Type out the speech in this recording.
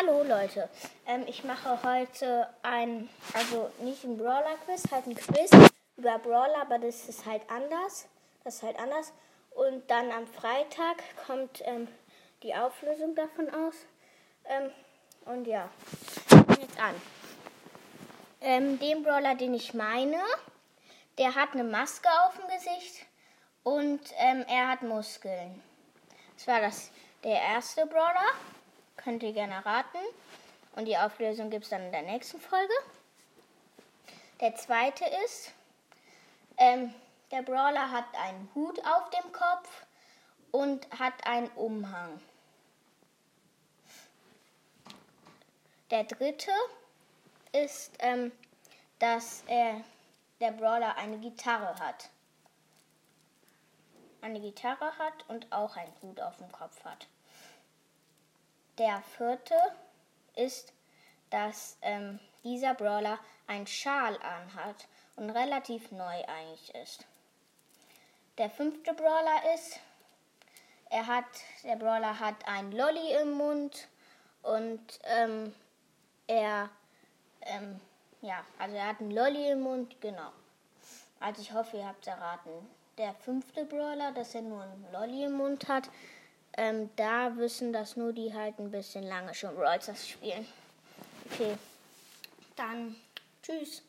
Hallo Leute, ähm, ich mache heute ein, also nicht ein Brawler-Quiz, halt ein Quiz über Brawler, aber das ist halt anders. Das ist halt anders. Und dann am Freitag kommt ähm, die Auflösung davon aus. Ähm, und ja, jetzt an. Ähm, den Brawler, den ich meine, der hat eine Maske auf dem Gesicht und ähm, er hat Muskeln. Das war das der erste Brawler. Könnt ihr gerne raten. Und die Auflösung gibt es dann in der nächsten Folge. Der zweite ist, ähm, der Brawler hat einen Hut auf dem Kopf und hat einen Umhang. Der dritte ist, ähm, dass er, der Brawler eine Gitarre hat. Eine Gitarre hat und auch einen Hut auf dem Kopf hat. Der vierte ist, dass ähm, dieser Brawler einen Schal anhat und relativ neu eigentlich ist. Der fünfte Brawler ist, er hat, der Brawler hat ein Lolly im Mund und ähm, er, ähm, ja, also er hat ein Lolly im Mund, genau. Also ich hoffe, ihr habt es erraten. Der fünfte Brawler, dass er nur ein Lolly im Mund hat, ähm, da wissen das nur die halt ein bisschen lange schon Brawl spielen. Okay, dann tschüss.